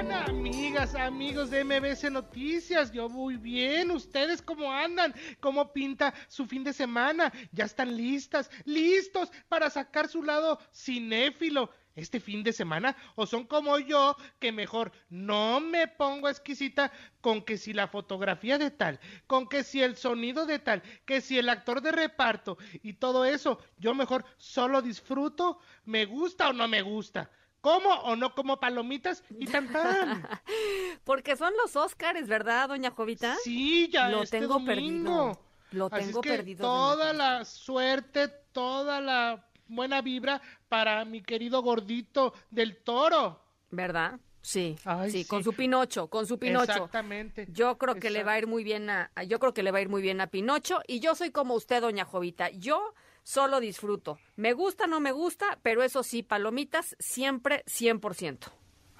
Amigas, amigos de MBC Noticias, yo muy bien, ¿ustedes cómo andan? ¿Cómo pinta su fin de semana? ¿Ya están listas, listos para sacar su lado cinéfilo? este fin de semana o son como yo que mejor no me pongo exquisita con que si la fotografía de tal, con que si el sonido de tal, que si el actor de reparto y todo eso, yo mejor solo disfruto, me gusta o no me gusta. ¿Como o no como palomitas y tan Porque son los Óscares, ¿verdad, doña Jovita? Sí, ya lo este tengo domingo. perdido. Lo tengo perdido. Toda la suerte, toda la buena vibra para mi querido gordito del toro. ¿Verdad? Sí, sí, con su Pinocho, con su Pinocho. Exactamente. Yo creo que le va a ir muy bien a, yo creo que le va a ir muy bien a Pinocho y yo soy como usted, doña Jovita. Yo solo disfruto. Me gusta, no me gusta, pero eso sí, palomitas siempre 100%.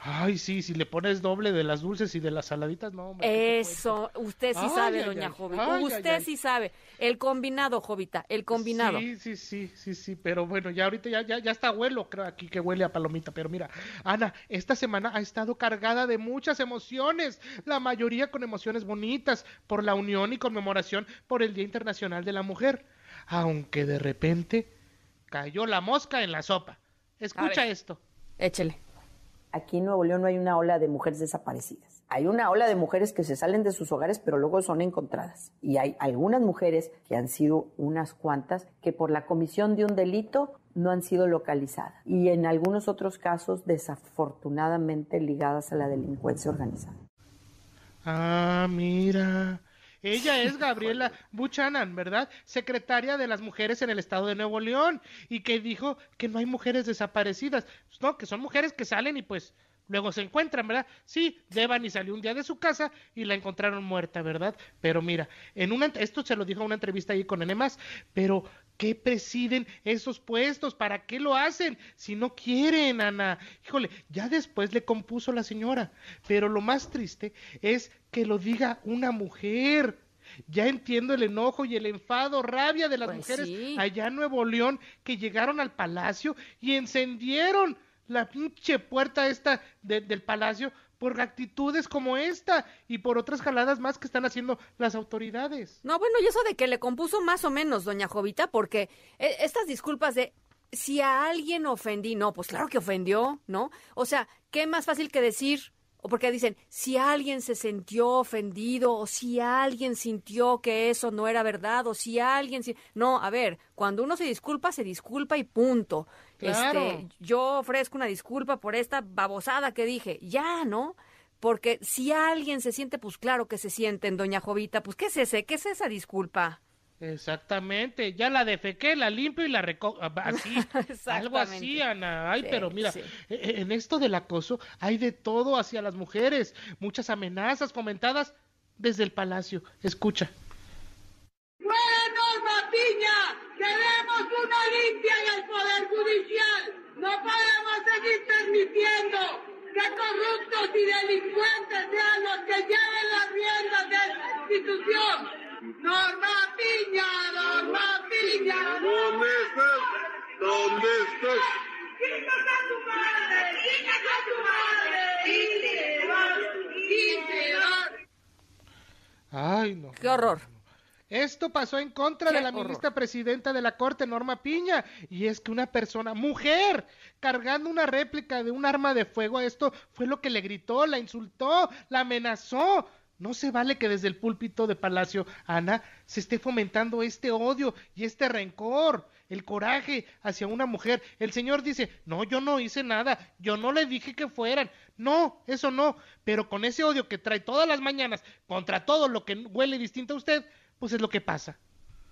Ay, sí, si le pones doble de las dulces y de las saladitas, no. Eso, usted sí sabe, doña Jovita. usted sí sabe. El combinado, Jovita, el combinado. Sí, sí, sí, sí, sí, pero bueno, ya ahorita ya, ya, ya está abuelo, creo aquí que huele a palomita. Pero mira, Ana, esta semana ha estado cargada de muchas emociones, la mayoría con emociones bonitas, por la unión y conmemoración por el Día Internacional de la Mujer. Aunque de repente cayó la mosca en la sopa. Escucha esto. Échele aquí en Nuevo León no hay una ola de mujeres desaparecidas. Hay una ola de mujeres que se salen de sus hogares, pero luego son encontradas. Y hay algunas mujeres, que han sido unas cuantas, que por la comisión de un delito no han sido localizadas. Y en algunos otros casos, desafortunadamente, ligadas a la delincuencia organizada. Ah, mira. Ella es Gabriela Buchanan, ¿verdad? Secretaria de las mujeres en el estado de Nuevo León y que dijo que no hay mujeres desaparecidas, pues no, que son mujeres que salen y pues luego se encuentran, ¿verdad? Sí, Devani salió un día de su casa y la encontraron muerta, ¿verdad? Pero mira, en una esto se lo dijo en una entrevista ahí con N pero ¿qué presiden esos puestos? ¿Para qué lo hacen? Si no quieren, Ana. Híjole, ya después le compuso la señora, pero lo más triste es que lo diga una mujer. Ya entiendo el enojo y el enfado, rabia de las pues mujeres allá en Nuevo León que llegaron al palacio y encendieron la pinche puerta esta del palacio por actitudes como esta y por otras jaladas más que están haciendo las autoridades. No, bueno, y eso de que le compuso más o menos, doña Jovita, porque eh, estas disculpas de si a alguien ofendí, no, pues claro que ofendió, ¿no? O sea, ¿qué más fácil que decir? o porque dicen, si alguien se sintió ofendido, o si alguien sintió que eso no era verdad, o si alguien... No, a ver, cuando uno se disculpa, se disculpa y punto. Este, yo ofrezco una disculpa por esta babosada que dije, ya, ¿no? Porque si alguien se siente, pues claro que se sienten, doña Jovita, pues ¿qué es ese? ¿Qué es esa disculpa? Exactamente, ya la defequé, la limpio y la recojo, ah, así, algo así, Ana. Ay, pero mira, e, e, en esto del acoso hay de todo hacia las mujeres, muchas amenazas fomentadas desde el palacio. Escucha. ¡Bueno, Piña! ¡Queremos una limpia en Judicial! ¡No podemos seguir permitiendo que corruptos y delincuentes sean los que lleven las riendas de la institución! Norma Piña, Norma Piña. ¿Dónde estás? ¿Dónde estás? ¡Quítate a tu madre! ¡Quítate a tu madre! ¡Y te Ay, no. ¡Qué horror! Esto pasó en contra de la ministra presidenta de la Corte, Norma Piña, y es que una persona, mujer, cargando una réplica de un arma de fuego, esto fue lo que le gritó, la insultó, la amenazó. No se vale que desde el púlpito de Palacio, Ana, se esté fomentando este odio y este rencor, el coraje hacia una mujer. El Señor dice, no, yo no hice nada, yo no le dije que fueran. No, eso no. Pero con ese odio que trae todas las mañanas contra todo lo que huele distinto a usted, pues es lo que pasa.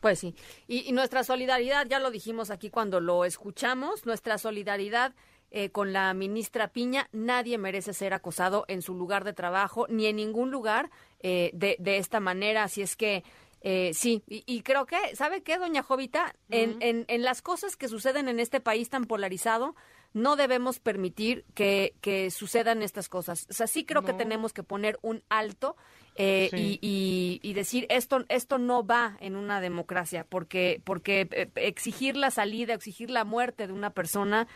Pues sí. Y, y nuestra solidaridad, ya lo dijimos aquí cuando lo escuchamos, nuestra solidaridad eh, con la ministra Piña, nadie merece ser acosado en su lugar de trabajo ni en ningún lugar eh, de, de esta manera. Así es que eh, sí, y, y creo que, ¿sabe qué, doña Jovita? En, en, en las cosas que suceden en este país tan polarizado, no debemos permitir que, que sucedan estas cosas. O sea, sí creo que tenemos que poner un alto eh, Sí. y, y- y decir esto, esto no va en una democracia, porque, porque eh, exigir la salida, exigir la muerte de una persona,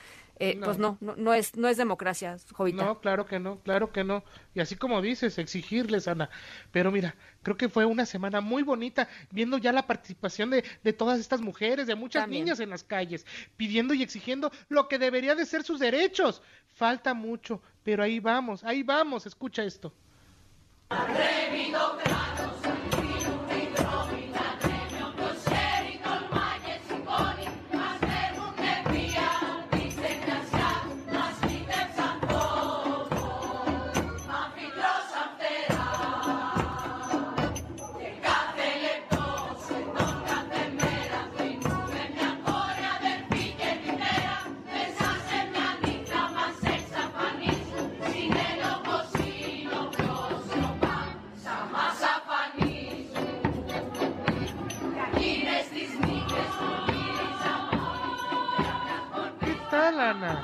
eh, No. pues no, no, no es, no es democracia, Jovita. No, claro que no, claro que no. Y así como dices, exigirles, Ana. Pero mira, creo que fue una semana muy bonita viendo ya la participación de, de todas estas mujeres, de muchas También. niñas en las calles, pidiendo y exigiendo lo que debería de ser sus derechos. Falta mucho, pero ahí vamos, ahí vamos, escucha esto. Ana?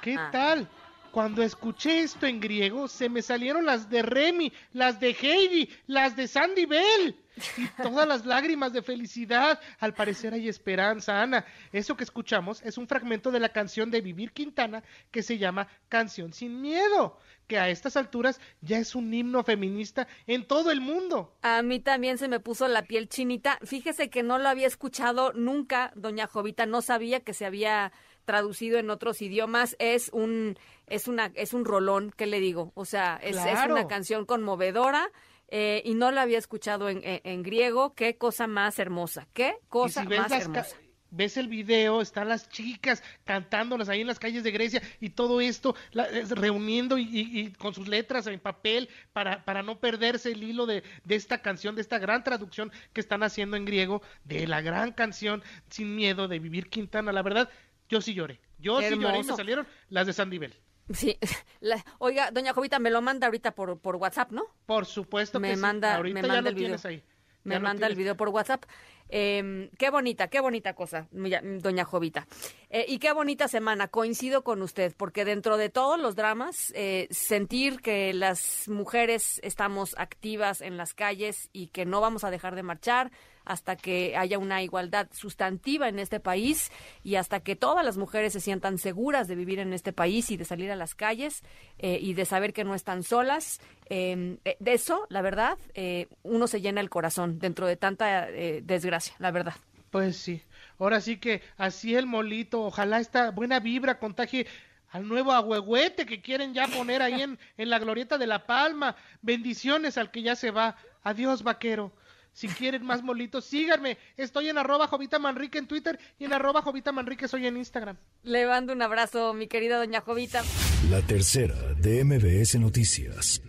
¿Qué Ah. tal? Cuando escuché esto en griego, se me salieron las de Remy, las de Heidi, las de Sandy Bell. Y todas las lágrimas de felicidad. Al parecer hay esperanza, Ana. Eso que escuchamos es un fragmento de la canción de Vivir Quintana que se llama Canción sin Miedo, que a estas alturas ya es un himno feminista en todo el mundo. A mí también se me puso la piel chinita. Fíjese que no lo había escuchado nunca, doña Jovita, no sabía que se había traducido en otros idiomas. Es un es una es un rolón, ¿qué le digo? O sea, es, una canción conmovedora. eh, y no la había escuchado en, en- en griego. Qué cosa más hermosa. Qué cosa si más hermosa. ves el video, están las chicas cantándolas ahí en las calles de Grecia y todo esto la- es reuniendo y, y- y con sus letras en papel para, para no perderse el hilo de, de esta canción, de esta gran traducción que están haciendo en griego, de la gran canción Sin Miedo de Vivir Quintana. La verdad, yo sí lloré. Yo Qué sí lloré y me salieron las de Sandy Bell. Sí. La- oiga, doña Jovita, me lo manda ahorita por, por WhatsApp, ¿no? Por supuesto me que sí. manda, Ahorita me ya manda lo el video. tienes ahí. Me Ya manda el video por WhatsApp. Eh, qué bonita, qué bonita cosa, mira, doña Jovita. Eh, y qué bonita semana, coincido con usted, porque dentro de todos los dramas, eh, sentir que las mujeres estamos activas en las calles y que no vamos a dejar de marchar hasta que haya una igualdad sustantiva en este país y hasta que todas las mujeres se sientan seguras de vivir en este país y de salir a las calles eh, y de saber que no están solas. eh, eh, de eso, la verdad, eh, uno se llena el corazón dentro de tanta eh, desgracia, la verdad. Pues sí. Ahora sí que así el molito. Ojalá esta buena vibra contagie al nuevo agüehuete que quieren ya poner ahí en, en la glorieta de La Palma. Bendiciones al que ya se va. Adiós, vaquero. Si quieren más molitos, síganme. Estoy en arroba Jovita Manrique en Twitter y en arroba Jovita Manrique soy en Instagram. Le mando un abrazo, mi querida doña Jovita. La tercera de MBS Noticias.